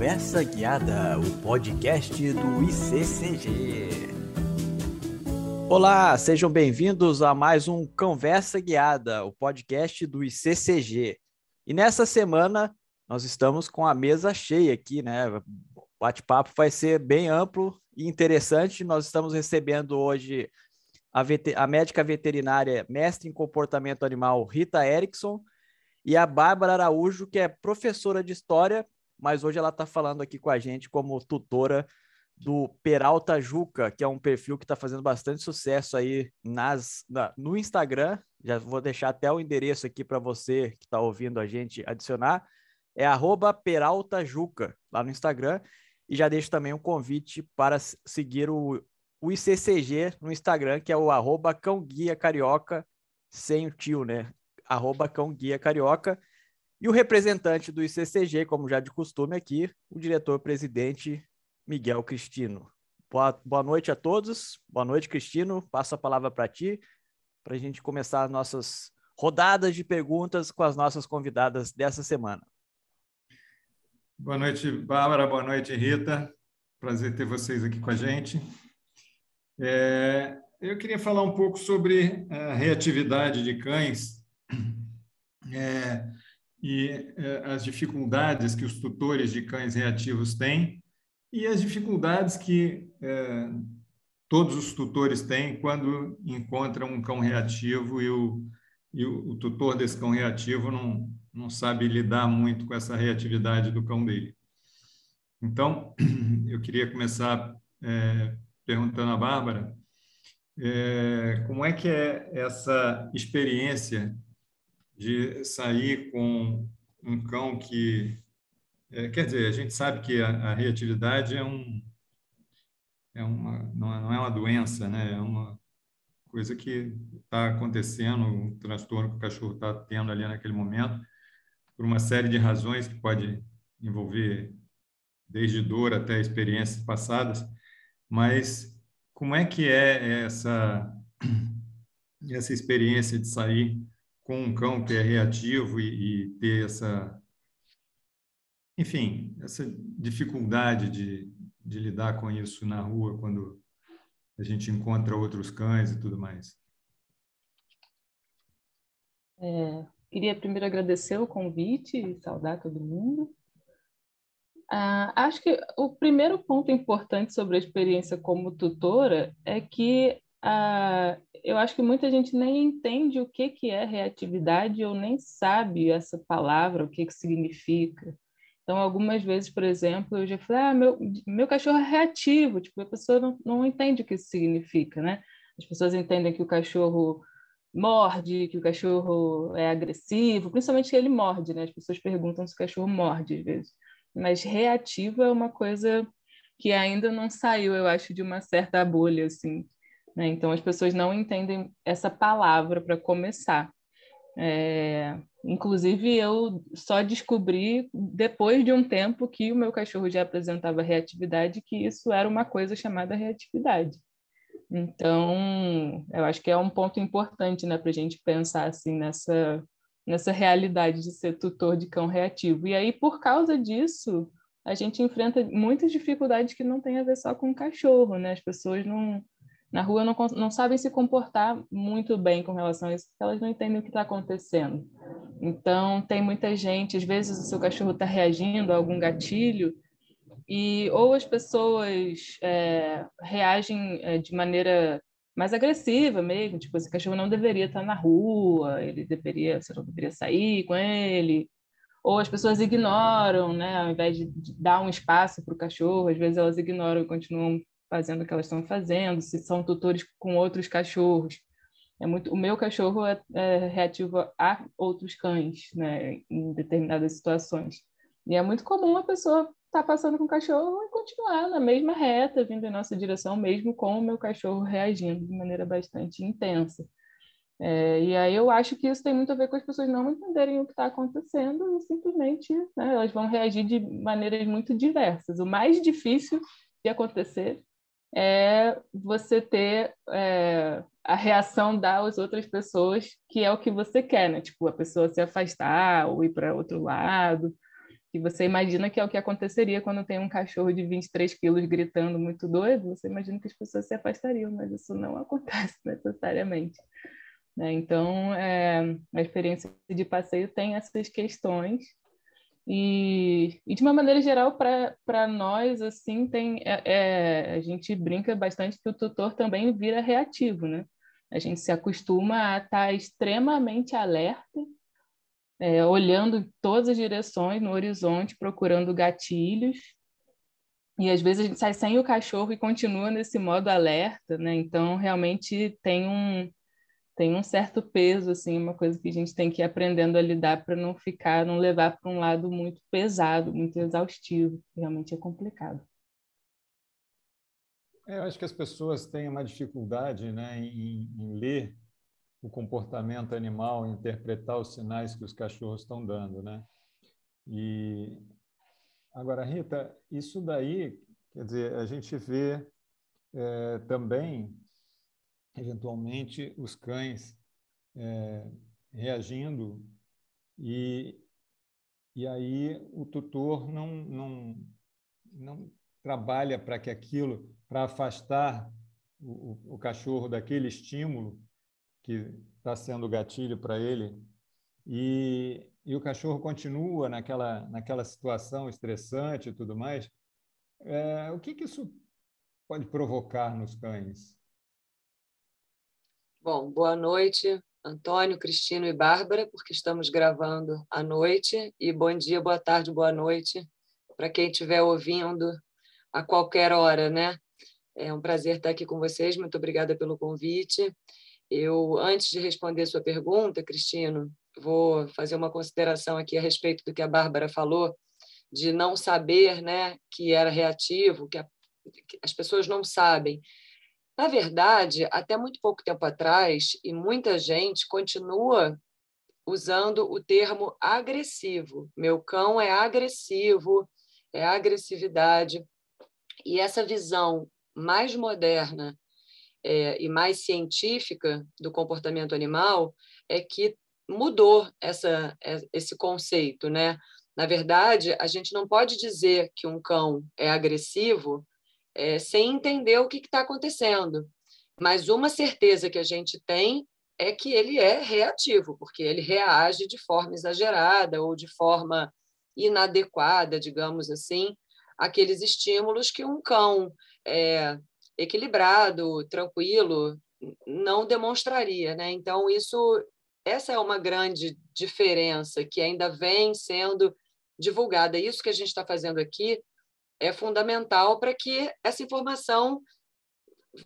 Conversa Guiada, o podcast do ICCG. Olá, sejam bem-vindos a mais um Conversa Guiada, o podcast do ICCG. E nessa semana nós estamos com a mesa cheia aqui, né? O bate-papo vai ser bem amplo e interessante. Nós estamos recebendo hoje a, a médica veterinária, mestre em comportamento animal, Rita Erickson, e a Bárbara Araújo, que é professora de história, mas hoje ela está falando aqui com a gente como tutora do Peralta Juca, que é um perfil que está fazendo bastante sucesso aí nas, na, no Instagram. Já vou deixar até o endereço aqui para você que está ouvindo a gente adicionar. É arroba Peralta Juca lá no Instagram. E já deixo também um convite para seguir o, o ICCG no Instagram, que é o arroba Cão Guia Carioca, sem o tio, né? arroba Cão Guia Carioca. E o representante do ICCG, como já de costume aqui, o diretor-presidente Miguel Cristino. Boa, boa noite a todos. Boa noite, Cristino. Passo a palavra para ti, para a gente começar as nossas rodadas de perguntas com as nossas convidadas dessa semana. Boa noite, Bárbara. Boa noite, Rita. Prazer ter vocês aqui com a gente. É, eu queria falar um pouco sobre a reatividade de cães é, e é, as dificuldades que os tutores de cães reativos têm e as dificuldades que é, todos os tutores têm quando encontram um cão reativo e o, e o, o tutor desse cão reativo não, não sabe lidar muito com essa reatividade do cão dele. Então, eu queria começar é, perguntando à Bárbara é, como é que é essa experiência de sair com um cão que. É, quer dizer, a gente sabe que a, a reatividade é um. É uma, não, é, não é uma doença, né? é uma coisa que está acontecendo, um transtorno que o cachorro está tendo ali naquele momento, por uma série de razões que pode envolver desde dor até experiências passadas, mas como é que é essa essa experiência de sair com um cão que é reativo e, e ter essa, enfim, essa dificuldade de, de lidar com isso na rua quando a gente encontra outros cães e tudo mais. É, queria primeiro agradecer o convite e saudar todo mundo. Ah, acho que o primeiro ponto importante sobre a experiência como tutora é que ah, eu acho que muita gente nem entende o que, que é reatividade ou nem sabe essa palavra, o que, que significa. Então, algumas vezes, por exemplo, eu já falei, ah, meu, meu cachorro é reativo, tipo, a pessoa não, não entende o que isso significa, né? As pessoas entendem que o cachorro morde, que o cachorro é agressivo, principalmente que ele morde, né? As pessoas perguntam se o cachorro morde às vezes. Mas reativo é uma coisa que ainda não saiu, eu acho, de uma certa bolha, assim. Né? Então, as pessoas não entendem essa palavra para começar. É, inclusive, eu só descobri depois de um tempo que o meu cachorro já apresentava reatividade, que isso era uma coisa chamada reatividade. Então, eu acho que é um ponto importante né, para a gente pensar assim nessa, nessa realidade de ser tutor de cão reativo. E aí, por causa disso, a gente enfrenta muitas dificuldades que não tem a ver só com o cachorro, né? As pessoas não, na rua não, não sabem se comportar muito bem com relação a isso, porque elas não entendem o que está acontecendo. Então, tem muita gente, às vezes o seu cachorro está reagindo a algum gatilho, e ou as pessoas é, reagem é, de maneira mais agressiva mesmo, tipo, esse cachorro não deveria estar tá na rua, ele deveria, você não deveria sair com ele, ou as pessoas ignoram, né, ao invés de, dar um espaço para o cachorro, às vezes elas ignoram e continuam fazendo o que elas estão fazendo, se são tutores com outros cachorros. É muito, o meu cachorro é, é reativo a outros cães, né, em determinadas situações. E é muito comum a pessoa estar tá passando com o cachorro e continuar na mesma reta, vindo em nossa direção, mesmo com o meu cachorro reagindo de maneira bastante intensa. É, e aí eu acho que isso tem muito a ver com as pessoas não entenderem o que está acontecendo e simplesmente né, elas vão reagir de maneiras muito diversas. O mais difícil de acontecer é você ter é, a reação das outras pessoas, que é o que você quer, né? Tipo, a pessoa se afastar ou ir para outro lado. que você imagina que é o que aconteceria quando tem um cachorro de 23 quilos gritando muito doido, você imagina que as pessoas se afastariam, mas isso não acontece necessariamente. Né? Então, é, a experiência de passeio tem essas questões e, e de uma maneira geral, para nós, assim, tem, é, é, a gente brinca bastante que o tutor também vira reativo, né? A gente se acostuma a estar tá extremamente alerta é, olhando em todas as direções no horizonte, procurando gatilhos. E às vezes a gente sai sem o cachorro e continua nesse modo alerta, né? Então realmente tem um tem um certo peso assim, uma coisa que a gente tem que ir aprendendo a lidar para não ficar, não levar para um lado muito pesado, muito exaustivo. Realmente é complicado. É, eu acho que as pessoas têm uma dificuldade, né, em, em ler o comportamento animal, interpretar os sinais que os cachorros estão dando, né? E agora, Rita, isso daí, quer dizer, a gente vê é, também, eventualmente, os cães é, reagindo e e aí o tutor não não não trabalha para que aquilo, para afastar o, o, cachorro daquele estímulo que está sendo gatilho para ele, e, e o cachorro continua naquela, naquela situação estressante e tudo mais, é, o que, que isso pode provocar nos cães? Bom, boa noite, Antônio, Cristino e Bárbara, porque estamos gravando à noite, e bom dia, boa tarde, boa noite para quem estiver ouvindo a qualquer hora, né? É um prazer estar aqui com vocês, muito obrigada pelo convite. Eu, antes de responder sua pergunta, Cristino, vou fazer uma consideração aqui a respeito do que a Bárbara falou, de não saber né, que era reativo, que, a, que as pessoas não sabem. Na verdade, até muito pouco tempo atrás, e muita gente continua usando o termo agressivo. Meu cão é agressivo, é agressividade. E essa visão mais moderna é, e mais científica do comportamento animal é que mudou essa, é, esse conceito, né? Na verdade, a gente não pode dizer que um cão é agressivo é, sem entender o que está acontecendo. Mas uma certeza que a gente tem é que ele é reativo, porque ele reage de forma exagerada ou de forma inadequada, digamos assim, aqueles estímulos que um cão é, equilibrado, tranquilo, não demonstraria, né? Então isso, essa é uma grande diferença que ainda vem sendo divulgada. Isso que a gente está fazendo aqui é fundamental para que essa informação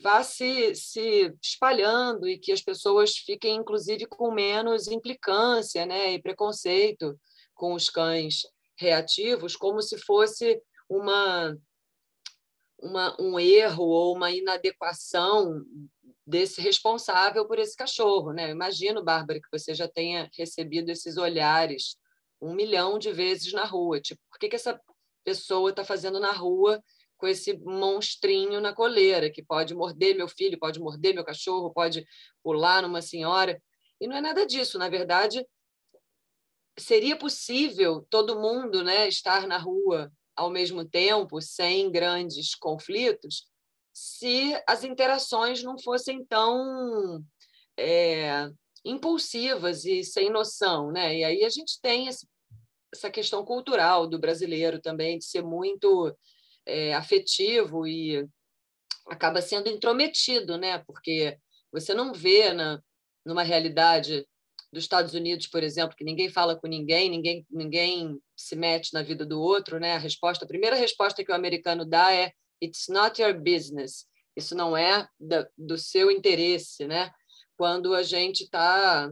vá se, se espalhando e que as pessoas fiquem, inclusive, com menos implicância né, e preconceito com os cães reativos, como se fosse uma uma, um erro ou uma inadequação desse responsável por esse cachorro. Né? Eu imagino, Bárbara, que você já tenha recebido esses olhares um milhão de vezes na rua. Tipo, por que, que essa pessoa está fazendo na rua com esse monstrinho na coleira, que pode morder meu filho, pode morder meu cachorro, pode pular numa senhora? E não é nada disso. Na verdade, seria possível todo mundo né, estar na rua ao mesmo tempo, sem grandes conflitos, se as interações não fossem tão é, impulsivas e sem noção. Né? E aí a gente tem esse, essa questão cultural do brasileiro também, de ser muito é, afetivo e acaba sendo intrometido, né? porque você não vê na, numa realidade dos Estados Unidos, por exemplo, que ninguém fala com ninguém, ninguém, ninguém se mete na vida do outro, né? A resposta, a primeira resposta que o americano dá é "It's not your business". Isso não é da, do seu interesse, né? Quando a gente está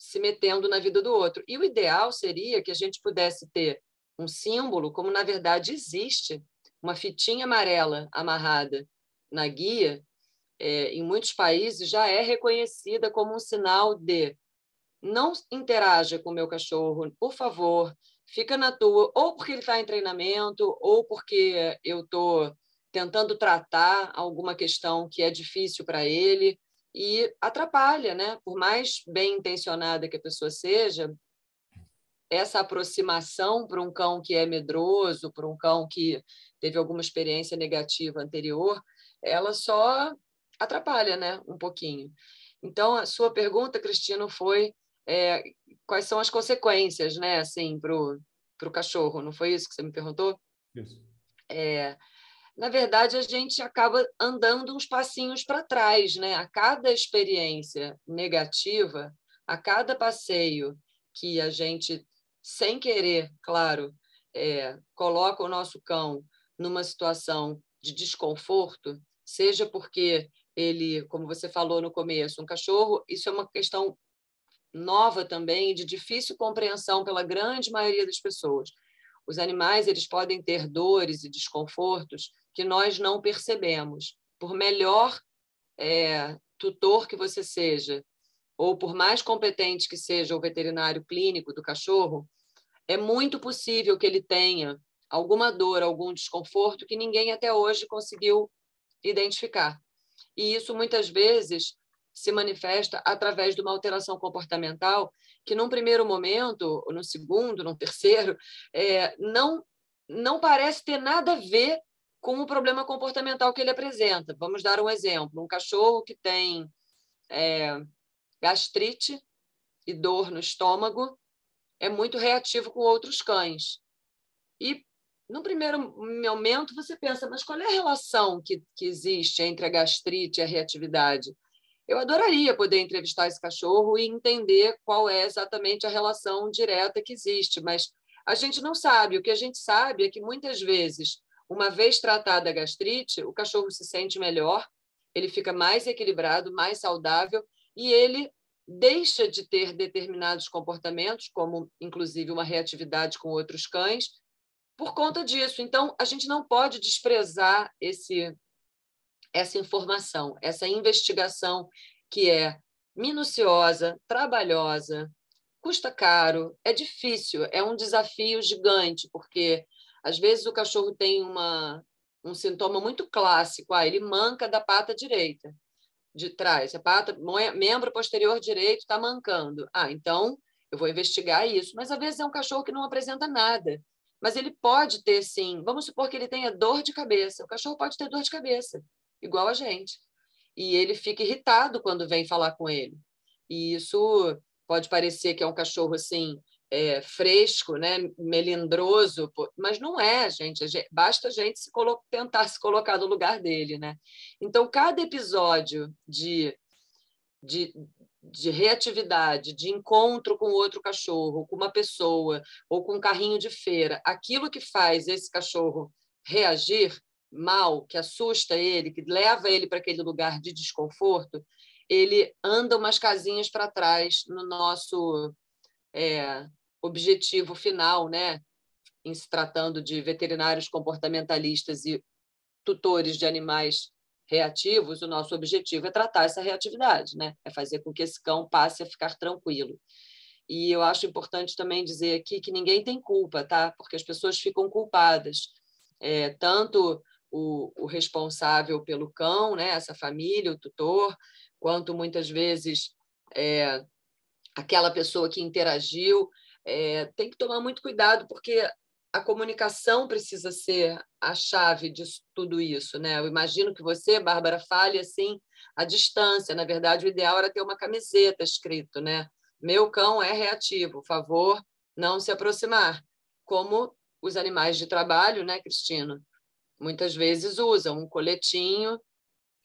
se metendo na vida do outro. E o ideal seria que a gente pudesse ter um símbolo, como na verdade existe, uma fitinha amarela amarrada na guia, é, em muitos países já é reconhecida como um sinal de não interaja com o meu cachorro, por favor, fica na tua, ou porque ele está em treinamento, ou porque eu estou tentando tratar alguma questão que é difícil para ele e atrapalha, né? Por mais bem intencionada que a pessoa seja, essa aproximação para um cão que é medroso, para um cão que teve alguma experiência negativa anterior, ela só atrapalha, né, um pouquinho. Então, a sua pergunta, Cristino, foi é, quais são as consequências, né, assim, para o cachorro? Não foi isso que você me perguntou? Isso. É, na verdade, a gente acaba andando uns passinhos para trás, né? A cada experiência negativa, a cada passeio que a gente, sem querer, claro, é, coloca o nosso cão numa situação de desconforto, seja porque ele, como você falou no começo, um cachorro, isso é uma questão nova também, de difícil compreensão pela grande maioria das pessoas. Os animais eles podem ter dores e desconfortos que nós não percebemos. Por melhor é, tutor que você seja, ou por mais competente que seja o veterinário clínico do cachorro, é muito possível que ele tenha alguma dor, algum desconforto que ninguém até hoje conseguiu identificar. E isso muitas vezes se manifesta através de uma alteração comportamental que, num primeiro momento, no segundo, no terceiro, é, não, não parece ter nada a ver com o problema comportamental que ele apresenta. Vamos dar um exemplo: um cachorro que tem é, gastrite e dor no estômago é muito reativo com outros cães. E no primeiro momento você pensa, mas qual é a relação que, que existe entre a gastrite e a reatividade? Eu adoraria poder entrevistar esse cachorro e entender qual é exatamente a relação direta que existe, mas a gente não sabe. O que a gente sabe é que muitas vezes, uma vez tratada a gastrite, o cachorro se sente melhor, ele fica mais equilibrado, mais saudável e ele deixa de ter determinados comportamentos, como inclusive uma reatividade com outros cães, por conta disso. Então, a gente não pode desprezar esse, essa informação, essa investigação que é minuciosa, trabalhosa, custa caro, é difícil, é um desafio gigante, porque às vezes o cachorro tem uma, um sintoma muito clássico, ah, ele manca da pata direita, de trás, a pata, membro posterior direito está mancando. Ah, então eu vou investigar isso, mas às vezes é um cachorro que não apresenta nada. Mas ele pode ter, sim. Vamos supor que ele tenha dor de cabeça. O cachorro pode ter dor de cabeça, igual a gente. E ele fica irritado quando vem falar com ele. E isso pode parecer que é um cachorro assim é, fresco, né, melindroso, mas não é, gente. Basta a gente se tentar se colocar no lugar dele, né? Então, cada episódio de, de, de reatividade, de encontro com outro cachorro, com uma pessoa ou com um carrinho de feira, aquilo que faz esse cachorro reagir mal, que assusta ele, que leva ele para aquele lugar de desconforto, ele anda umas casinhas para trás no nosso é, objetivo final, né? Em se tratando de veterinários comportamentalistas e tutores de animais reativos, o nosso objetivo é tratar essa reatividade, né? É fazer com que esse cão passe a ficar tranquilo. E eu acho importante também dizer aqui que ninguém tem culpa, tá? Porque as pessoas ficam culpadas. É, tanto o, o, responsável pelo cão, né? Essa família, o tutor, quanto muitas vezes é, aquela pessoa que interagiu. É, tem que tomar muito cuidado, porque a comunicação precisa ser a chave de tudo isso, né? Eu imagino que você, Bárbara, fale assim à distância. Na verdade, o ideal era ter uma camiseta escrito, né? Meu cão é reativo, favor não se aproximar. Como os animais de trabalho, né, Cristina? Muitas vezes usam um coletinho.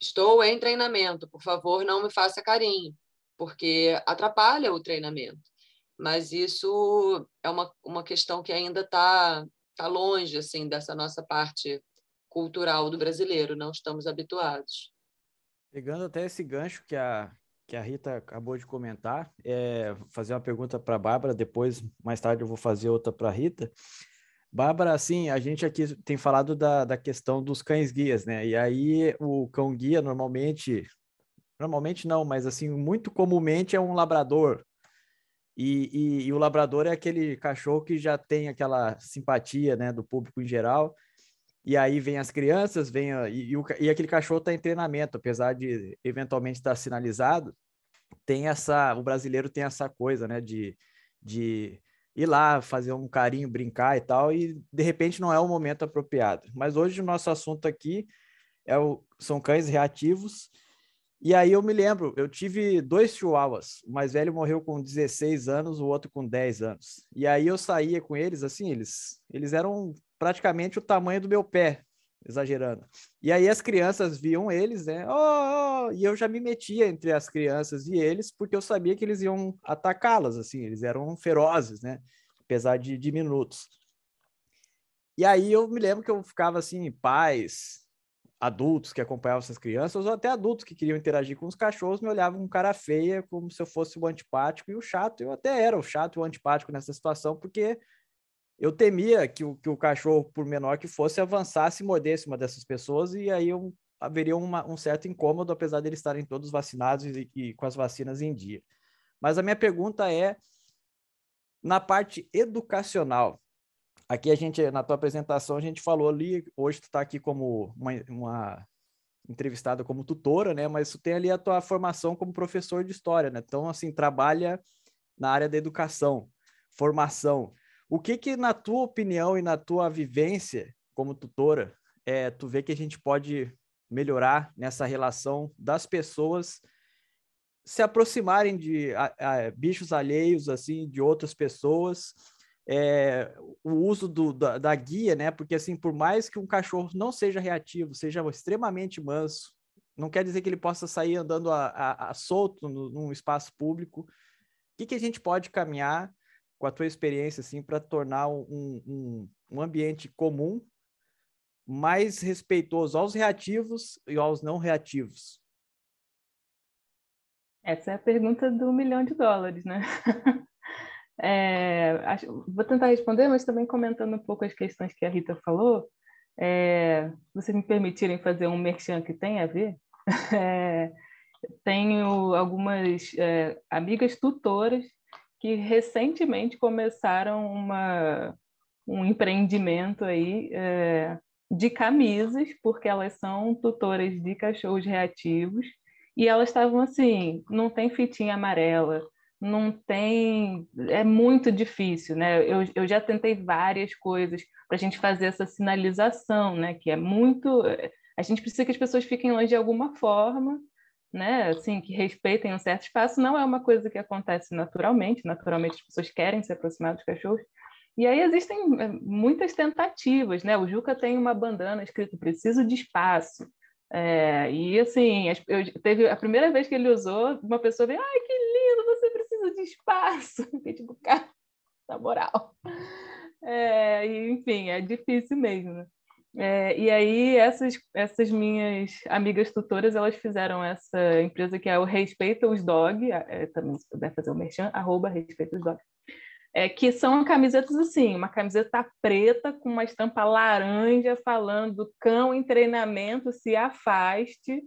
Estou em treinamento, por favor, não me faça carinho, porque atrapalha o treinamento mas isso é uma, uma questão que ainda está tá longe assim dessa nossa parte cultural do brasileiro, não estamos habituados. Pegando até esse gancho que a, que a Rita acabou de comentar, é, fazer uma pergunta para a Bárbara, depois, mais tarde, eu vou fazer outra para a Rita. Bárbara, assim, a gente aqui tem falado da, da questão dos cães-guias, né? E aí o cão-guia normalmente, normalmente não, mas assim, muito comumente é um labrador, e, e, e, o labrador é aquele cachorro que já tem aquela simpatia, né, do público em geral. E aí vem as crianças, vem a, e, o, e aquele cachorro está em treinamento, apesar de eventualmente estar sinalizado, tem essa, o brasileiro tem essa coisa, né, de, de ir lá fazer um carinho, brincar e tal, e de repente não é o momento apropriado. Mas hoje o nosso assunto aqui é o, são cães reativos. E aí eu me lembro, eu tive dois chihuahuas. O mais velho morreu com 16 anos, o outro com 10 anos. E aí eu saía com eles, assim, eles, eles eram praticamente o tamanho do meu pé, exagerando. E aí as crianças viam eles, né? Oh, oh, e eu já me metia entre as crianças e eles, porque eu sabia que eles iam atacá-las, assim, eles eram ferozes, né? Apesar de diminutos. E aí eu me lembro que eu ficava assim, pais, adultos que acompanhavam essas crianças, ou até adultos que queriam interagir com os cachorros, me olhavam com cara feia, como se eu fosse o antipático e o chato. Eu até era o chato e o antipático nessa situação, porque eu temia que o, que o cachorro, por menor que fosse, avançasse e mordesse uma dessas pessoas, e aí eu, haveria uma, um certo incômodo, apesar de eles estarem todos vacinados e, e com as vacinas em dia. Mas a minha pergunta é, na parte educacional, aqui a gente, na tua apresentação, a gente falou ali, hoje tu está aqui como uma, uma, entrevistada como tutora, né? Mas tu tem ali a tua formação como professor de história, né? Então, assim, trabalha na área da educação, formação. O que que, na tua opinião e na tua vivência como tutora, é, tu vê que a gente pode melhorar nessa relação das pessoas se aproximarem de a, a, bichos alheios, assim, de outras pessoas, é, o uso do, da, da, guia, né? Porque, assim, por mais que um cachorro não seja reativo, seja extremamente manso, não quer dizer que ele possa sair andando a, a, a solto no, num espaço público. O que, que a gente pode caminhar com a tua experiência, assim, para tornar um, um, um ambiente comum mais respeitoso aos reativos e aos não reativos? Essa é a pergunta do milhão de dólares, né? é, acho, vou tentar responder, mas também comentando um pouco as questões que a Rita falou. É, vocês me permitirem fazer um merchan que tem a ver? É, tenho algumas é, amigas tutoras que recentemente começaram uma, um empreendimento aí é, de camisas, porque elas são tutoras de cachorros reativos, e elas estavam assim, não tem fitinha amarela, não tem. É muito difícil, né? Eu, eu já tentei várias coisas para a gente fazer essa sinalização, né? Que é muito. A gente precisa que as pessoas fiquem longe de alguma forma, né, assim, que respeitem um certo espaço, não é uma coisa que acontece naturalmente, naturalmente as pessoas querem se aproximar dos cachorros, e aí existem eh, muitas tentativas, né, o Juca tem uma bandana escrito preciso de espaço, é, e assim, eu, teve a primeira vez que ele usou, uma pessoa veio, ai, que lindo, você precisa de espaço, eu tipo, cara, na moral. É, enfim, é difícil mesmo, né? É, e aí essas, essas minhas amigas tutoras, elas fizeram essa empresa que é o Respeita os Dog, é, também se puder fazer o merchan, arroba Respeita os Dog, é, que são camisetas assim, uma camiseta preta com uma estampa laranja falando cão em treinamento, se afaste,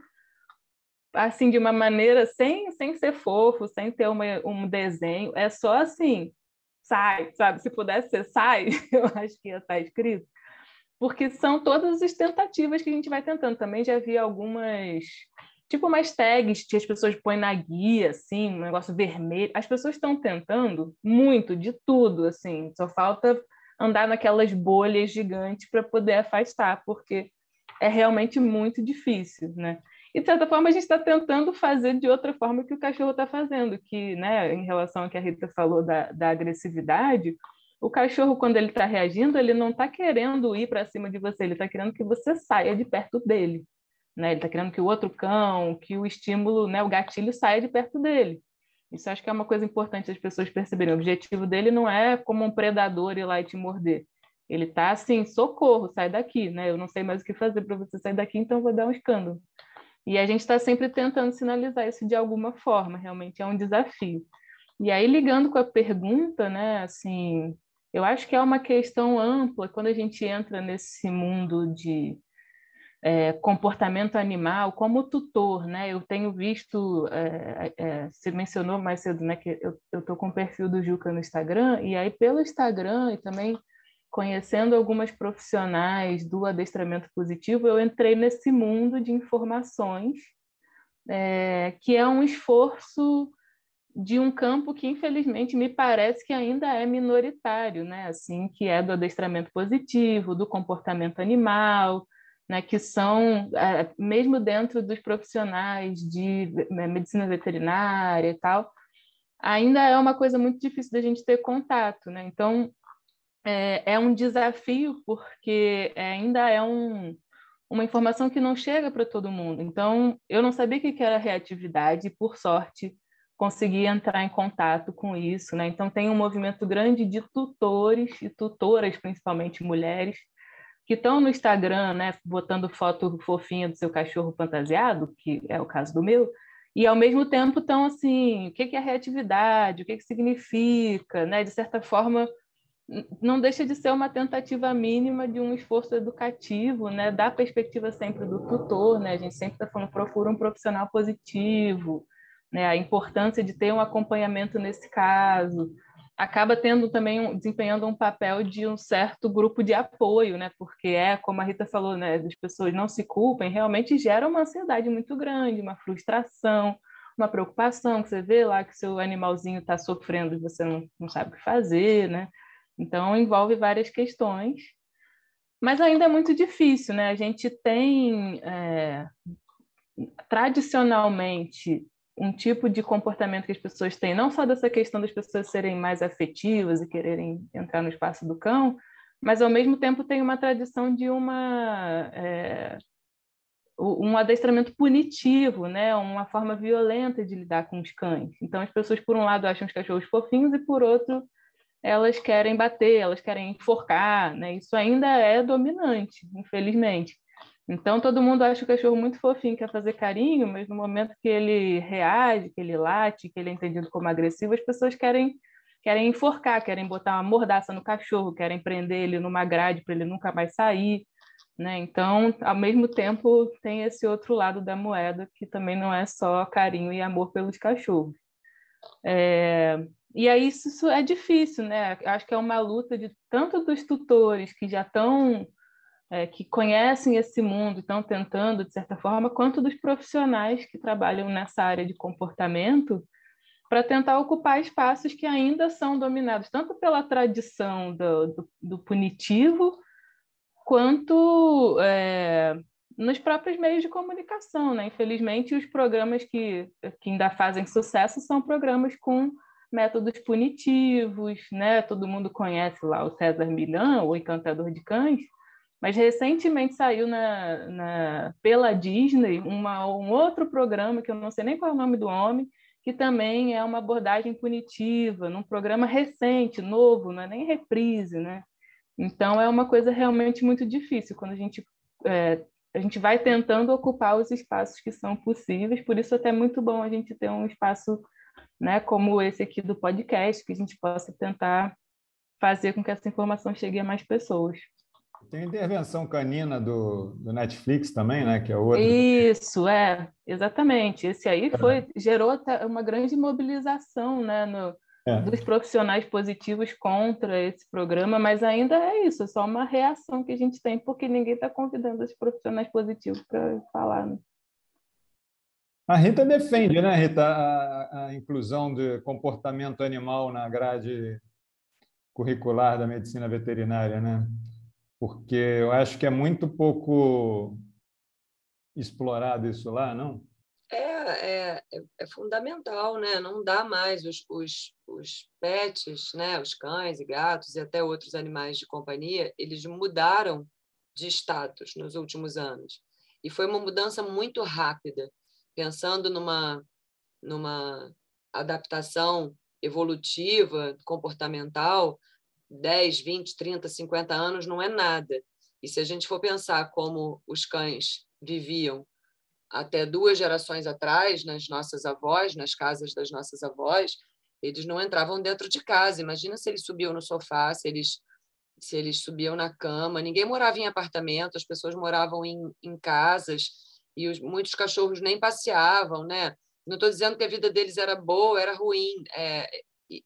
assim, de uma maneira sem, sem ser fofo, sem ter uma, um desenho, é só assim, sai, sabe? Se pudesse ser sai, eu acho que ia estar escrito porque são todas as tentativas que a gente vai tentando. Também já vi algumas, tipo umas tags que as pessoas põem na guia, assim, um negócio vermelho. As pessoas estão tentando muito, de tudo, assim, só falta andar naquelas bolhas gigantes para poder afastar, porque é realmente muito difícil, né? E, de certa forma, a gente está tentando fazer de outra forma que o cachorro está fazendo, que, né, em relação ao que a Rita falou da, da agressividade, o cachorro, quando ele está reagindo, ele não está querendo ir para cima de você, ele está querendo que você saia de perto dele. Né? Ele está querendo que o outro cão, que o estímulo, né, o gatilho saia de perto dele. Isso acho que é uma coisa importante as pessoas perceberem. O objetivo dele não é como um predador ir lá e te morder. Ele está assim, socorro, sai daqui, né? Eu não sei mais o que fazer para você sair daqui, então vou dar um escândalo. E a gente está sempre tentando sinalizar isso de alguma forma, realmente é um desafio. E aí, ligando com a pergunta, né, assim, eu acho que é uma questão ampla quando a gente entra nesse mundo de é, comportamento animal como tutor, né? Eu tenho visto, é, é, você mencionou mais cedo, né, que eu estou com o perfil do Juca no Instagram, e aí pelo Instagram e também conhecendo algumas profissionais do adestramento positivo, eu entrei nesse mundo de informações, é, que é um esforço de um campo que infelizmente me parece que ainda é minoritário, né? Assim, que é do adestramento positivo, do comportamento animal, né? Que são é, mesmo dentro dos profissionais de né, medicina veterinária e tal, ainda é uma coisa muito difícil da gente ter contato, né? Então é, é um desafio porque ainda é um uma informação que não chega para todo mundo. Então, eu não sabia o que era reatividade e, por sorte, consegui entrar em contato com isso. Né? Então, tem um movimento grande de tutores e tutoras, principalmente mulheres, que estão no Instagram, né, botando foto fofinha do seu cachorro fantasiado, que é o caso do meu, e ao mesmo tempo estão assim, o que é reatividade, o que, que significa, né? De certa forma, não deixa de ser uma tentativa mínima de um esforço educativo, né? Da perspectiva sempre do tutor, né? A gente sempre está falando procura um profissional positivo, né? A importância de ter um acompanhamento nesse caso acaba tendo também desempenhando um papel de um certo grupo de apoio, né? Porque é como a Rita falou, né? As pessoas não se culpem, realmente gera uma ansiedade muito grande, uma frustração, uma preocupação que você vê lá que seu animalzinho está sofrendo e você não, não sabe o que fazer, né? Então, envolve várias questões, mas ainda é muito difícil, né? A gente tem, é, tradicionalmente, um tipo de comportamento que as pessoas têm, não só dessa questão das pessoas serem mais afetivas e quererem entrar no espaço do cão, mas ao mesmo tempo tem uma tradição de uma é, um adestramento punitivo, né, uma forma violenta de lidar com os cães. Então as pessoas por um lado acham os cachorros fofinhos e por outro elas querem bater, elas querem enforcar, né? Isso ainda é dominante, infelizmente. Então todo mundo acha o cachorro muito fofinho, quer fazer carinho, mas no momento que ele reage, que ele late, que ele é entendido como agressivo, as pessoas querem querem enforcar, querem botar uma mordaça no cachorro, querem prender ele numa grade para ele nunca mais sair, né? Então, ao mesmo tempo, tem esse outro lado da moeda que também não é só carinho e amor pelos cachorros. É, e aí isso, isso é difícil, né? Acho que é uma luta de tanto dos tutores que já estão é, que conhecem esse mundo, estão tentando de certa forma, quanto dos profissionais que trabalham nessa área de comportamento para tentar ocupar espaços que ainda são dominados tanto pela tradição do, do, do punitivo quanto é, nos próprios meios de comunicação, né? Infelizmente, os programas que, que ainda fazem sucesso são programas com métodos punitivos, né? Todo mundo conhece lá o César Milhão, o Encantador de Cães, mas recentemente saiu na, na, pela Disney uma, um outro programa, que eu não sei nem qual é o nome do homem, que também é uma abordagem punitiva, num programa recente, novo, não é nem reprise, né? Então é uma coisa realmente muito difícil quando a gente é, a gente vai tentando ocupar os espaços que são possíveis, por isso até é muito bom a gente ter um espaço né, como esse aqui do podcast, que a gente possa tentar fazer com que essa informação chegue a mais pessoas. Tem intervenção canina do, do Netflix também, né? Que é outro. Isso, é, exatamente. Esse aí foi, gerou uma grande mobilização né, no, é. dos profissionais positivos contra esse programa, mas ainda é isso, é só uma reação que a gente tem, porque ninguém está convidando os profissionais positivos para falar. Né? A Rita defende, né, Rita, a, a inclusão de comportamento animal na grade curricular da medicina veterinária, né? Porque eu acho que é muito pouco explorado isso lá, não? É, é, é fundamental, né? Não dá mais os, os, os pets, né? Os cães e gatos e até outros animais de companhia, eles mudaram de status nos últimos anos. E foi uma mudança muito rápida pensando numa, numa adaptação evolutiva, comportamental, 10, 20, 30, 50 anos não é nada. E se a gente for pensar como os cães viviam até duas gerações atrás, nas nossas avós, nas casas das nossas avós, eles não entravam dentro de casa. Imagina se eles subiam no sofá, se eles se eles subiam na cama. Ninguém morava em apartamento, as pessoas moravam em, em casas e os, muitos cachorros nem passeavam, né? Não estou dizendo que a vida deles era boa, era ruim. É,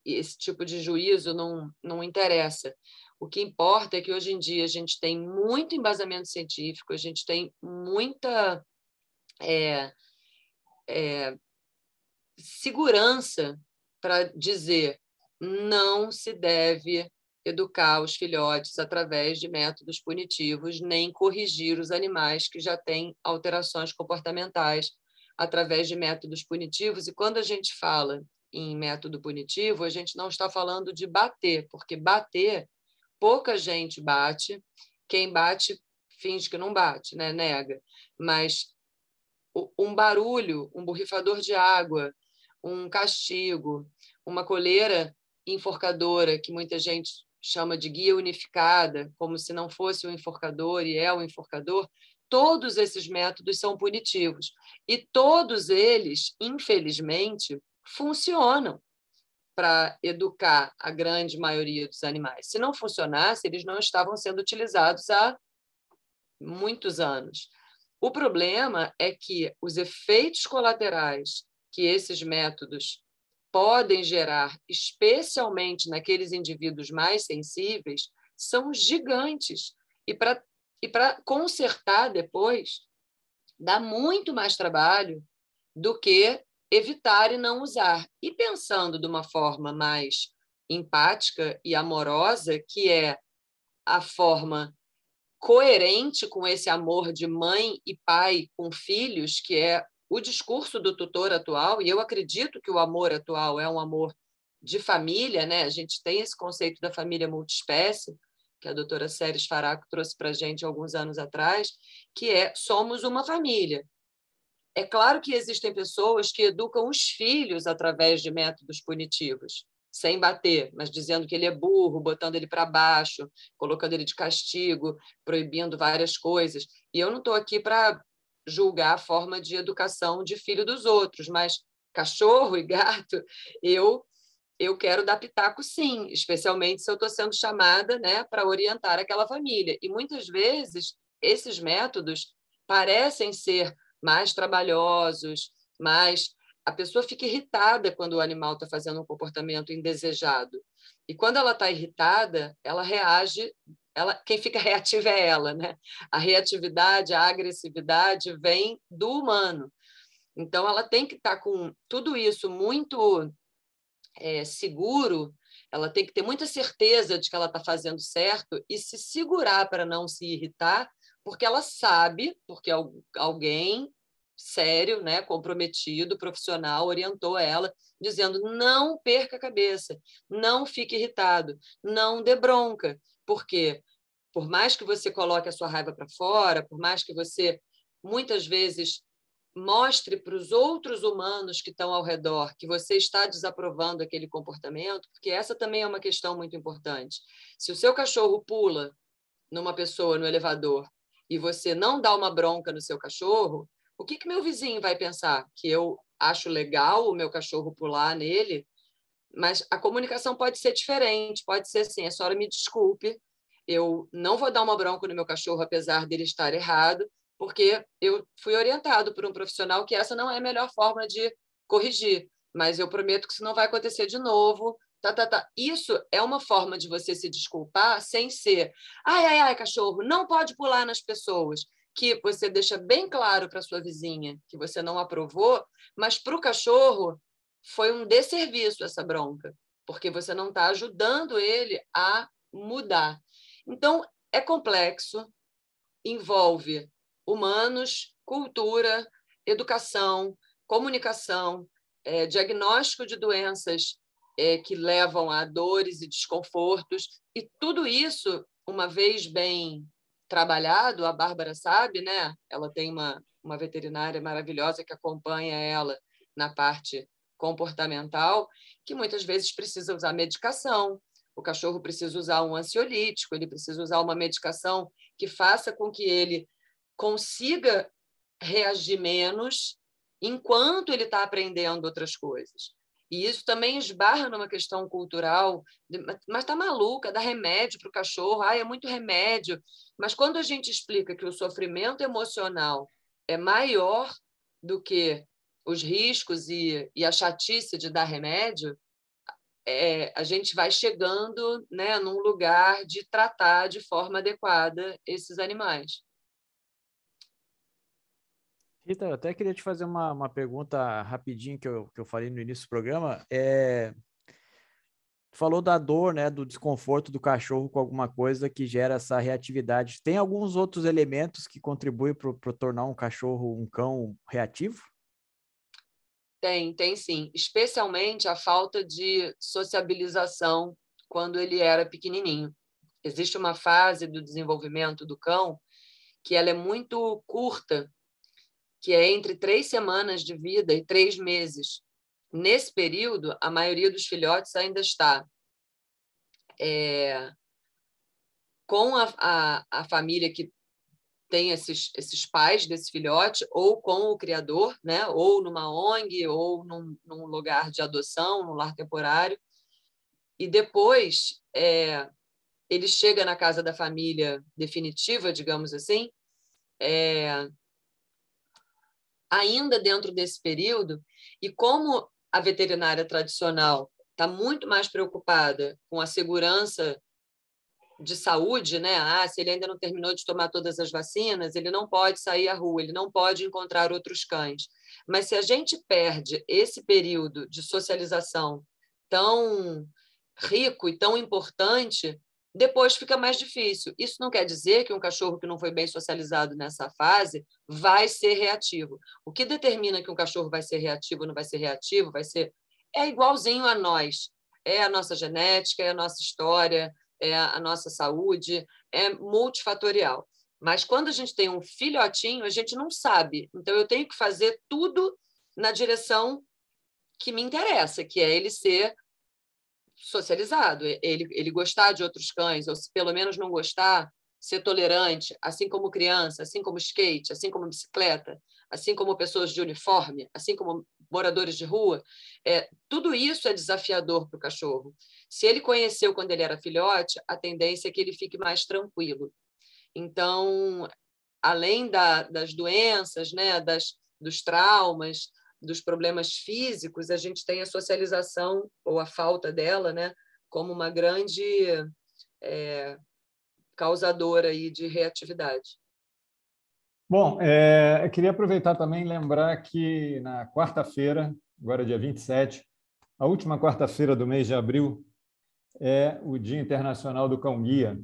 esse tipo de juízo não, não interessa. O que importa é que hoje em dia a gente tem muito embasamento científico, a gente tem muita é, é, segurança para dizer não se deve educar os filhotes através de métodos punitivos, nem corrigir os animais que já têm alterações comportamentais através de métodos punitivos. E quando a gente fala em método punitivo, a gente não está falando de bater, porque bater, pouca gente bate, quem bate finge que não bate, né? nega. Mas um barulho, um borrifador de água, um castigo, uma coleira enforcadora, que muita gente chama de guia unificada, como se não fosse o enforcador e é o enforcador, todos esses métodos são punitivos. E todos eles, infelizmente, funcionam para educar a grande maioria dos animais. Se não funcionasse, eles não estavam sendo utilizados há muitos anos. O problema é que os efeitos colaterais que esses métodos podem gerar, especialmente naqueles indivíduos mais sensíveis, são gigantes. E para e consertar depois, dá muito mais trabalho do que evitar e não usar. E pensando de uma forma mais empática e amorosa, que é a forma coerente com esse amor de mãe e pai com filhos, que é o discurso do tutor atual, e eu acredito que o amor atual é um amor de família, né? A gente tem esse conceito da família multiespécie, que a doutora Séries Faraco trouxe para a gente alguns anos atrás, que é somos uma família. É claro que existem pessoas que educam os filhos através de métodos punitivos, sem bater, mas dizendo que ele é burro, botando ele para baixo, colocando ele de castigo, proibindo várias coisas. E eu não estou aqui para julgar a forma de educação de filho dos outros, mas cachorro e gato, eu eu quero dar pitaco sim, especialmente se eu estou sendo chamada né, para orientar aquela família. E muitas vezes esses métodos parecem ser mais trabalhosos, mais. A pessoa fica irritada quando o animal está fazendo um comportamento indesejado. E quando ela está irritada, ela reage ela, quem fica reativa é ela, né? A reatividade, a agressividade vem do humano. Então, ela tem que estar tá com tudo isso muito é, seguro, ela tem que ter muita certeza de que ela está fazendo certo e se segurar para não se irritar, porque ela sabe, porque alguém sério, né, comprometido, profissional, orientou ela, dizendo: não perca a cabeça, não fique irritado, não dê bronca, porque por mais que você coloque a sua raiva para fora, por mais que você muitas vezes mostre para os outros humanos que estão ao redor que você está desaprovando aquele comportamento, porque essa também é uma questão muito importante. Se o seu cachorro pula numa pessoa no elevador e você não dá uma bronca no seu cachorro, o que, que meu vizinho vai pensar? Que eu acho legal o meu cachorro pular nele? Mas a comunicação pode ser diferente, pode ser assim, a senhora me desculpe, eu não vou dar uma bronca no meu cachorro apesar dele estar errado, porque eu fui orientado por um profissional que essa não é a melhor forma de corrigir, mas eu prometo que isso não vai acontecer de novo. Tá, tá, tá. Isso é uma forma de você se desculpar sem ser, ai, ai, ai, cachorro, não pode pular nas pessoas. Que você deixa bem claro para sua vizinha que você não aprovou, mas para o cachorro foi um desserviço essa bronca, porque você não está ajudando ele a mudar. Então, é complexo, envolve humanos, cultura, educação, comunicação, é, diagnóstico de doenças é, que levam a dores e desconfortos, e tudo isso, uma vez bem trabalhado, a Bárbara sabe, né? Ela tem uma, uma veterinária maravilhosa que acompanha ela na parte comportamental, que muitas vezes precisa usar medicação. O cachorro precisa usar um ansiolítico, ele precisa usar uma medicação que faça com que ele consiga reagir menos enquanto ele está aprendendo outras coisas. E isso também esbarra numa questão cultural, mas está maluca, dá remédio para o cachorro, ah, é muito remédio. Mas quando a gente explica que o sofrimento emocional é maior do que os riscos e, e a chatice de dar remédio, é, a gente vai chegando né, num lugar de tratar de forma adequada esses animais. Rita, eu até queria te fazer uma, uma pergunta rapidinho que eu, que eu falei no início do programa. É, falou da dor, né, do desconforto do cachorro com alguma coisa que gera essa reatividade. Tem alguns outros elementos que contribuem para tornar um cachorro, um cão reativo? Tem, tem sim. Especialmente a falta de sociabilização quando ele era pequenininho. Existe uma fase do desenvolvimento do cão que ela é muito curta, que é entre três semanas de vida e três meses. Nesse período, a maioria dos filhotes ainda está é, com a, a, a família que tem esses, esses pais desse filhote, ou com o criador, né? ou numa ONG, ou num, num lugar de adoção, num lar temporário. E depois é, ele chega na casa da família definitiva, digamos assim, é, ainda dentro desse período, e como a veterinária tradicional está muito mais preocupada com a segurança de saúde, né? Ah, se ele ainda não terminou de tomar todas as vacinas, ele não pode sair à rua, ele não pode encontrar outros cães. Mas se a gente perde esse período de socialização tão rico e tão importante, depois fica mais difícil. Isso não quer dizer que um cachorro que não foi bem socializado nessa fase vai ser reativo. O que determina que um cachorro vai ser reativo ou não vai ser reativo, vai ser é igualzinho a nós. É a nossa genética, é a nossa história, é a nossa saúde, é multifatorial. Mas quando a gente tem um filhotinho, a gente não sabe. Então eu tenho que fazer tudo na direção que me interessa, que é ele ser socializado, ele, ele gostar de outros cães, ou se pelo menos não gostar, ser tolerante, assim como criança, assim como skate, assim como bicicleta, assim como pessoas de uniforme, assim como moradores de rua, é, tudo isso é desafiador para o cachorro. Se ele conheceu quando ele era filhote, a tendência é que ele fique mais tranquilo. Então, além da, das doenças, né, das, dos traumas, dos problemas físicos, a gente tem a socialização ou a falta dela, né, como uma grande é, causadora aí de reatividade. Bom, é, eu queria aproveitar também e lembrar que na quarta-feira, agora dia 27, a última quarta-feira do mês de abril, é o Dia Internacional do Cão Guia.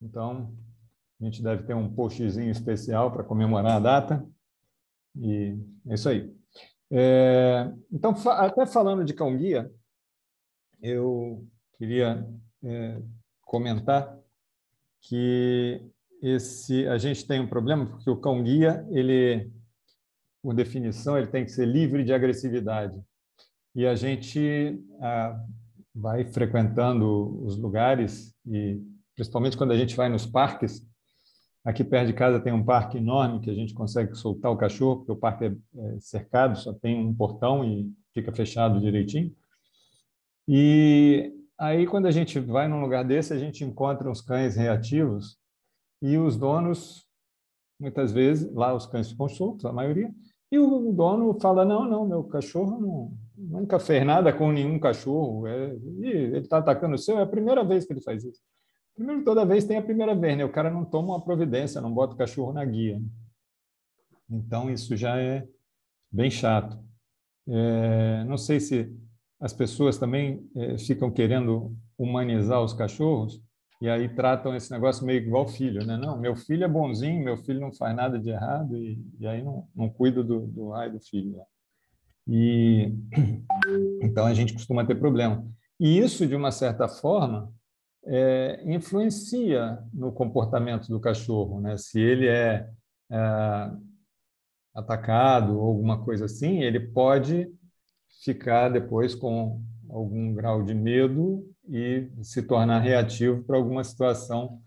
Então, a gente deve ter um postzinho especial para comemorar a data. E é isso aí. É, então, até falando de cão guia, eu queria é, comentar que esse a gente tem um problema porque o cão guia ele por definição ele tem que ser livre de agressividade. E a gente ah, vai frequentando os lugares e principalmente quando a gente vai nos parques Aqui perto de casa tem um parque enorme que a gente consegue soltar o cachorro, porque o parque é, é cercado, só tem um portão e fica fechado direitinho. E aí, quando a gente vai num lugar desse, a gente encontra uns cães reativos e os donos, muitas vezes, lá os cães ficam soltos, a maioria, e o dono fala: Não, não, meu cachorro não, nunca fez nada com nenhum cachorro, é, ele está atacando o seu, é a primeira vez que ele faz isso. Primeiro, toda vez tem a primeira vez, né? O cara não toma uma providência, não bota o cachorro na guia. Então, isso já é bem chato. É, não sei se as pessoas também é, ficam querendo humanizar os cachorros e aí tratam esse negócio meio igual filho, né? Não, meu filho é bonzinho, meu filho não faz nada de errado e, e aí não, não cuida do, do raio do filho. E então a gente costuma ter problema. E isso, de uma certa forma, é, influencia no comportamento do cachorro, né? Se ele é, é atacado ou alguma coisa assim, ele pode ficar depois com algum grau de medo e se tornar reativo para alguma situação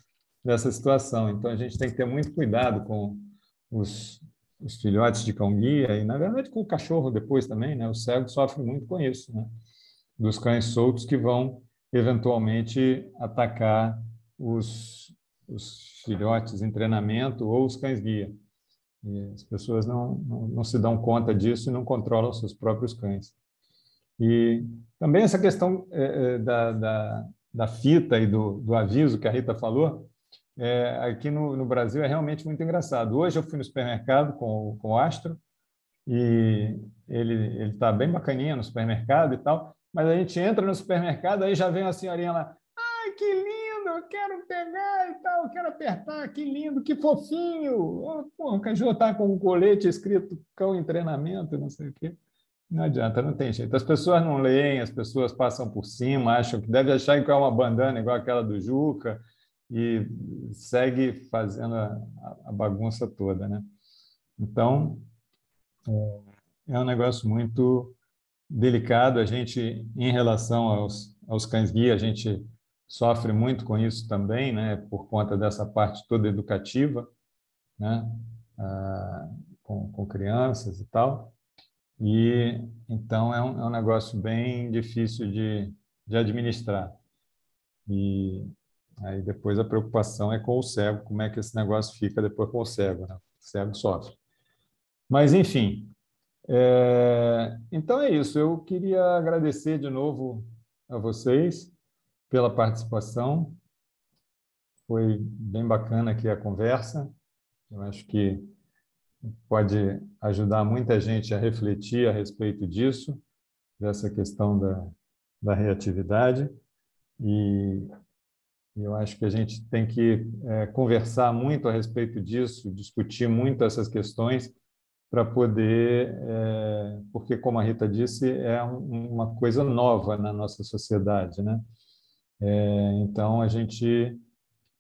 dessa situação. Então a gente tem que ter muito cuidado com os, os filhotes de cão guia e na verdade com o cachorro depois também, né? O cego sofre muito com isso, né? Dos cães soltos que vão eventualmente atacar os, os filhotes em treinamento ou os cães-guia. As pessoas não, não, não, se dão conta disso e não controlam seus próprios cães. E também essa questão é, é da, da, da, fita e do, do, aviso que a Rita falou, é, aqui no, no, Brasil é realmente muito engraçado. Hoje eu fui no supermercado com, com o Astro e ele está bem bacaninha no supermercado e tal, mas a gente entra no supermercado, aí já vem a senhorinha lá, ai, que lindo, eu quero pegar e tal, eu quero apertar, que lindo, que fofinho. Porra, o cachorro está com um colete escrito cão em treinamento, não sei o quê. Não adianta, não tem jeito. As pessoas não leem, as pessoas passam por cima, acham que deve achar que é uma bandana igual aquela do Juca e segue fazendo a, a bagunça toda, né? Então, é, é um negócio muito delicado. A gente, em relação aos, aos cães-guia, a gente sofre muito com isso também, né? Por conta dessa parte toda educativa, né? Ah, com, com crianças e tal. E então é um, é um negócio bem difícil de, de administrar. E aí depois a preocupação é com o cego, como é que esse negócio fica depois com o cego, né? O cego sofre. Mas, enfim, é... então é isso. Eu queria agradecer de novo a vocês pela participação. Foi bem bacana aqui a conversa. Eu acho que pode ajudar muita gente a refletir a respeito disso, dessa questão da, da reatividade. E eu acho que a gente tem que é, conversar muito a respeito disso, discutir muito essas questões para poder, é, porque como a Rita disse, é um, uma coisa nova na nossa sociedade, né? É, então a gente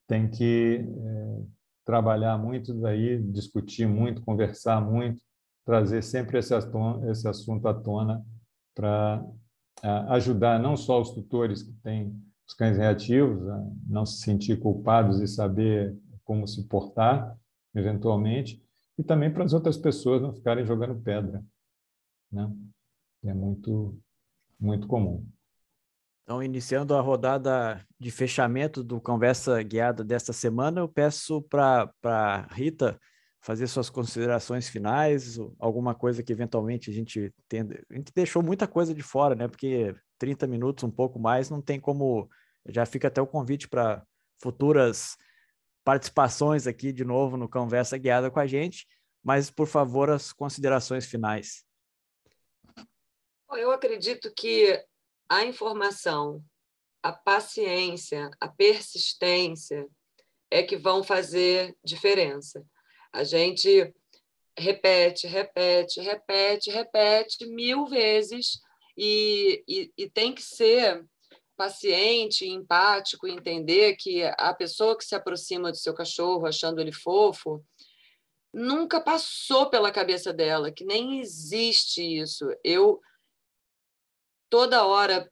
tem que é, trabalhar muito daí, discutir muito, conversar muito, trazer sempre esse, esse assunto à tona para ajudar não só os tutores que têm os cães reativos a não se sentir culpados e saber como se portar, eventualmente, e também para as outras pessoas não ficarem jogando pedra. Né? É muito, muito comum. Então, iniciando a rodada de fechamento do Conversa Guiada desta semana, eu peço para a Rita fazer suas considerações finais, alguma coisa que eventualmente a gente. A gente deixou muita coisa de fora, né? Porque 30 minutos, um pouco mais, não tem como. Já fica até o convite para futuras participações aqui de novo no Conversa Guiada com a gente. Mas, por favor, as considerações finais. Eu acredito que a informação, a paciência, a persistência é que vão fazer diferença. A gente repete, repete, repete, repete mil vezes e, e, e tem que ser paciente, empático, entender que a pessoa que se aproxima do seu cachorro achando ele fofo nunca passou pela cabeça dela que nem existe isso. Eu toda hora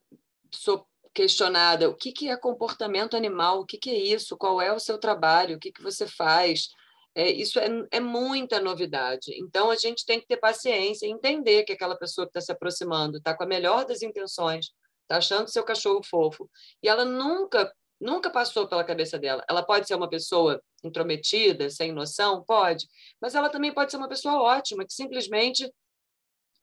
sou questionada o que, que é comportamento animal, o que, que é isso, qual é o seu trabalho, o que, que você faz. É, isso é, é muita novidade. Então, a gente tem que ter paciência e entender que aquela pessoa que está se aproximando está com a melhor das intenções, está achando seu cachorro fofo, e ela nunca nunca passou pela cabeça dela. Ela pode ser uma pessoa intrometida, sem noção? Pode. Mas ela também pode ser uma pessoa ótima, que simplesmente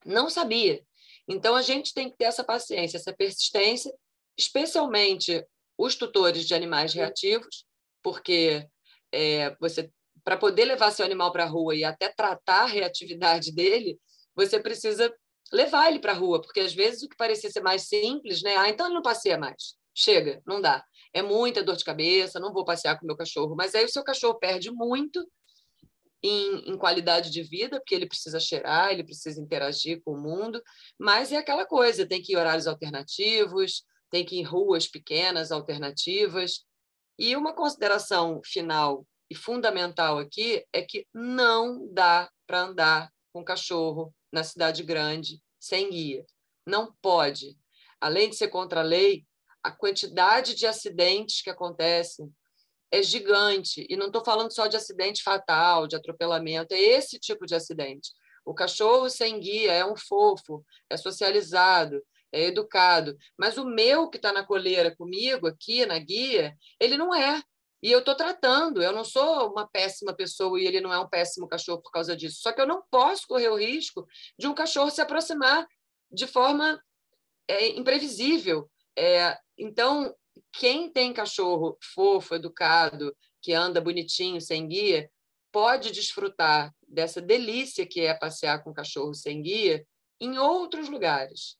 não sabia. Então, a gente tem que ter essa paciência, essa persistência, especialmente os tutores de animais reativos, porque é, você, para poder levar seu animal para a rua e até tratar a reatividade dele, você precisa levar ele para a rua, porque às vezes o que parecia ser mais simples, né? Ah, então ele não passeia mais. Chega, não dá. É muita dor de cabeça, não vou passear com meu cachorro. Mas aí o seu cachorro perde muito em, em, qualidade de vida, porque ele precisa cheirar, ele precisa interagir com o mundo, mas é aquela coisa, tem que ir em horários alternativos, tem que ir em ruas pequenas, alternativas. E uma consideração final e fundamental aqui é que não dá para andar com cachorro na cidade grande sem guia. Não pode. Além de ser contra a lei, a quantidade de acidentes que acontecem é gigante. E não estou falando só de acidente fatal, de atropelamento, é esse tipo de acidente. O cachorro sem guia é um fofo, é socializado, é educado. Mas o meu que está na coleira comigo, aqui na guia, ele não é. E eu estou tratando, eu não sou uma péssima pessoa e ele não é um péssimo cachorro por causa disso. Só que eu não posso correr o risco de um cachorro se aproximar de forma é, imprevisível. É, então, quem tem cachorro fofo, educado, que anda bonitinho, sem guia, pode desfrutar dessa delícia que é passear com cachorro sem guia em outros lugares,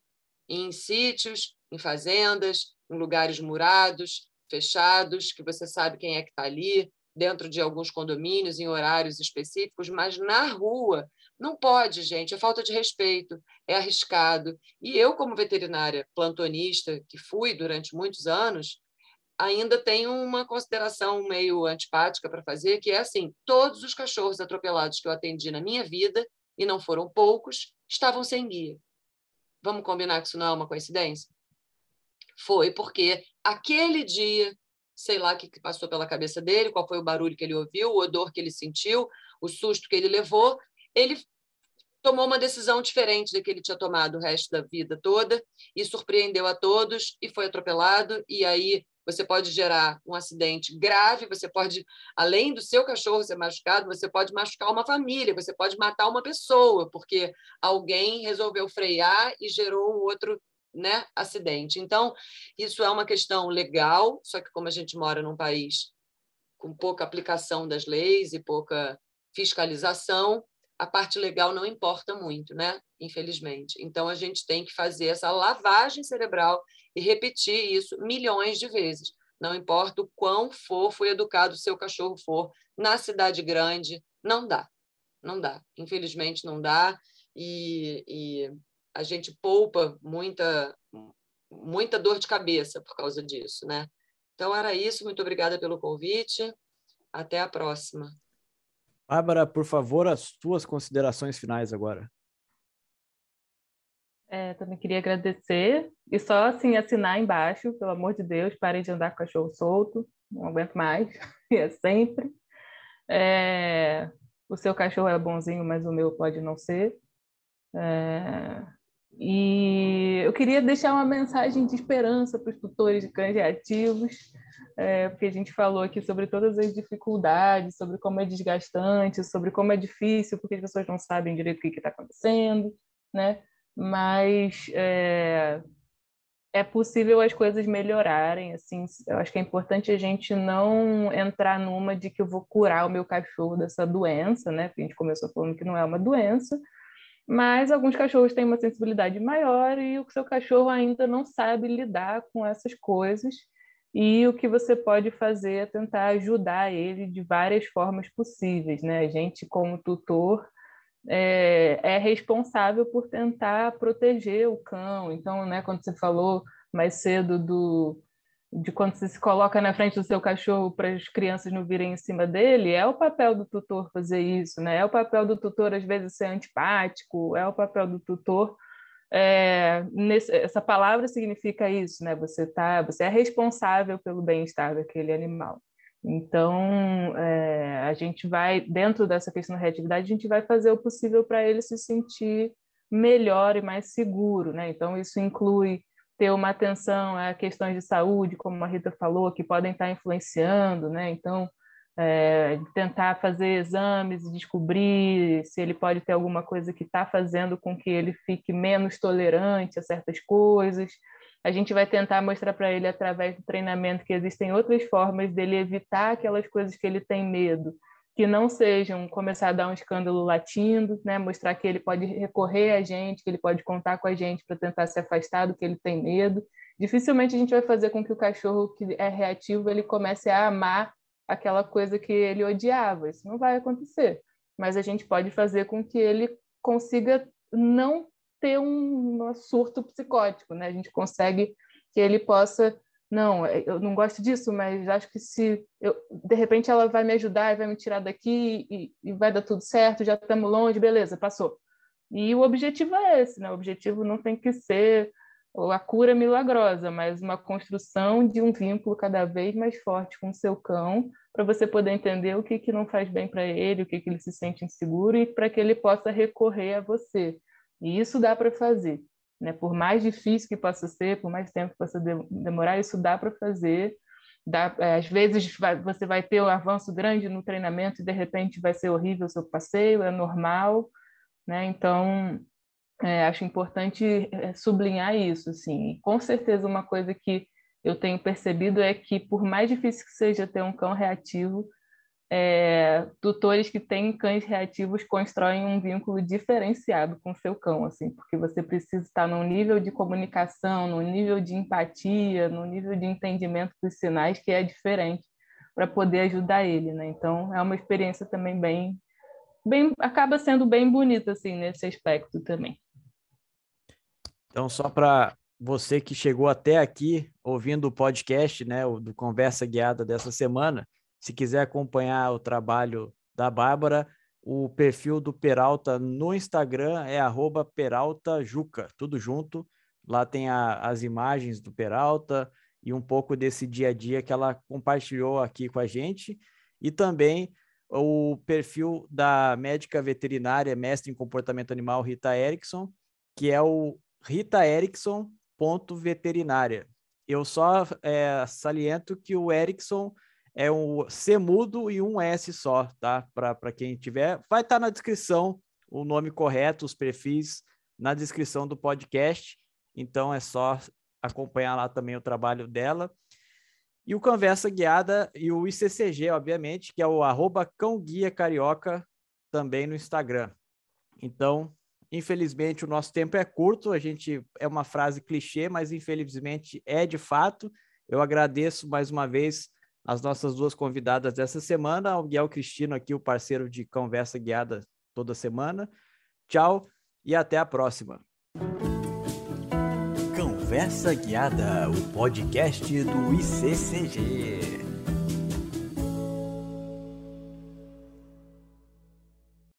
em sítios, em fazendas, em lugares murados, fechados, que você sabe quem é que está ali, dentro de alguns condomínios, em horários específicos, mas na rua. Não pode, gente, é falta de respeito, é arriscado. E eu, como veterinária plantonista, que fui durante muitos anos, ainda tenho uma consideração meio antipática para fazer, que é assim: todos os cachorros atropelados que eu atendi na minha vida, e não foram poucos, estavam sem guia. Vamos combinar que isso não é uma coincidência? Foi porque aquele dia, sei lá o que passou pela cabeça dele, qual foi o barulho que ele ouviu, o odor que ele sentiu, o susto que ele levou, ele tomou uma decisão diferente da que ele tinha tomado o resto da vida toda e surpreendeu a todos e foi atropelado. E aí você pode gerar um acidente grave, você pode, além do seu cachorro ser machucado, você pode machucar uma família, você pode matar uma pessoa, porque alguém resolveu frear e gerou outro né, acidente. Então, isso é uma questão legal, só que como a gente mora num país com pouca aplicação das leis e pouca fiscalização, a parte legal não importa muito, né? Infelizmente. Então a gente tem que fazer essa lavagem cerebral e repetir isso milhões de vezes. Não importa o quão fofo e educado o seu cachorro for, na cidade grande, não dá. Não dá. Infelizmente não dá. E, e a gente poupa muita, muita dor de cabeça por causa disso, né? Então era isso. Muito obrigada pelo convite. Até a próxima. Bárbara, por favor, as tuas considerações finais agora. É, também queria agradecer e só assim assinar embaixo, pelo amor de Deus, parem de andar com cachorro solto, não aguento mais, e é sempre. É, o seu cachorro é bonzinho, mas o meu pode não ser. É, e eu queria deixar uma mensagem de esperança para os tutores de cães reativos é, porque a gente falou aqui sobre todas as dificuldades, sobre como é desgastante, sobre como é difícil, porque as pessoas não sabem direito o que está acontecendo, né? Mas é, é possível as coisas melhorarem, assim, eu acho que é importante a gente não entrar numa de que eu vou curar o meu cachorro dessa doença, né? A gente começou falando que não é uma doença, mas alguns cachorros têm uma sensibilidade maior e o seu cachorro ainda não sabe lidar com essas coisas e o que você pode fazer é tentar ajudar ele de várias formas possíveis. Né? A gente, como tutor, é, é, responsável por tentar proteger o cão. Então, né, quando você falou mais cedo do, de quando você se coloca na frente do seu cachorro para as crianças não virem em cima dele, é o papel do tutor fazer isso, né? É o papel do tutor, às vezes, ser antipático, é o papel do tutor é, nesse, essa palavra significa isso, né? Você tá, você é responsável pelo bem-estar daquele animal. Então, é, a gente vai, dentro dessa questão da reatividade, a gente vai fazer o possível para ele se sentir melhor e mais seguro, né? Então, isso inclui ter uma atenção a questões de saúde, como a Rita falou, que podem estar influenciando, né? Então, é, tentar fazer exames descobrir se ele pode ter alguma coisa que está fazendo com que ele fique menos tolerante a certas coisas. A gente vai tentar mostrar para ele, através do treinamento, que existem outras formas dele evitar aquelas coisas que ele tem medo, que não sejam começar a dar um escândalo latindo, né? mostrar que ele pode recorrer a gente, que ele pode contar com a gente para tentar se afastar do que ele tem medo. Dificilmente a gente vai fazer com que o cachorro que é reativo ele comece a amar aquela coisa que ele odiava. Isso não vai acontecer. Mas a gente pode fazer com que ele consiga não ter um surto psicótico, né? A gente consegue que ele possa não, eu não gosto disso, mas acho que se eu, de repente ela vai me ajudar e vai me tirar daqui e, e vai dar tudo certo, já estamos longe, beleza, passou. E o objetivo é esse, né? O objetivo não tem que ser a cura milagrosa, mas uma construção de um vínculo cada vez mais forte com o seu cão, para você poder entender o que, que não faz bem para ele, o que, que ele se sente inseguro e para que ele possa recorrer a você. E isso dá para fazer. Né? Por mais difícil que possa ser, por mais tempo que possa demorar, isso dá para fazer. Dá, é, às vezes vai, você vai ter um avanço grande no treinamento e de repente vai ser horrível o seu passeio, é normal. Né? Então, é, acho importante é, sublinhar isso, assim. E, com certeza uma coisa que eu tenho percebido é que por mais difícil que seja ter um cão reativo, é, tutores que têm cães reativos constroem um vínculo diferenciado com seu cão, assim, porque você precisa estar num nível de comunicação, num nível de empatia, num nível de entendimento dos sinais que é diferente para poder ajudar ele, né? Então é uma experiência também bem, bem, acaba sendo bem bonita assim nesse aspecto também. Então só para você que chegou até aqui ouvindo o podcast, né, do Conversa Guiada dessa semana, se quiser acompanhar o trabalho da Bárbara, o perfil do Peralta no Instagram é @peraltajuca, tudo junto. Lá tem a, as imagens do Peralta e um pouco desse dia a dia que ela compartilhou aqui com a gente. E também o perfil da médica veterinária, mestre em comportamento animal, Rita Erickson, que é o Rita Erickson ponto veterinária. Eu só é, saliento que o Erickson é um C mudo e um S só, tá? Para quem tiver, vai estar tá na descrição o nome correto, os perfis na descrição do podcast. Então é só acompanhar lá também o trabalho dela. E o Conversa Guiada e o ICCG, obviamente, que é o arroba Cão Guia Carioca, também no Instagram. Então, Infelizmente, o nosso tempo é curto, a gente é uma frase clichê, mas infelizmente é de fato. Eu agradeço mais uma vez as nossas duas convidadas dessa semana, o Guiel Cristino aqui, o parceiro de Conversa Guiada toda semana. Tchau e até a próxima. Conversa Guiada, o podcast do ICCG.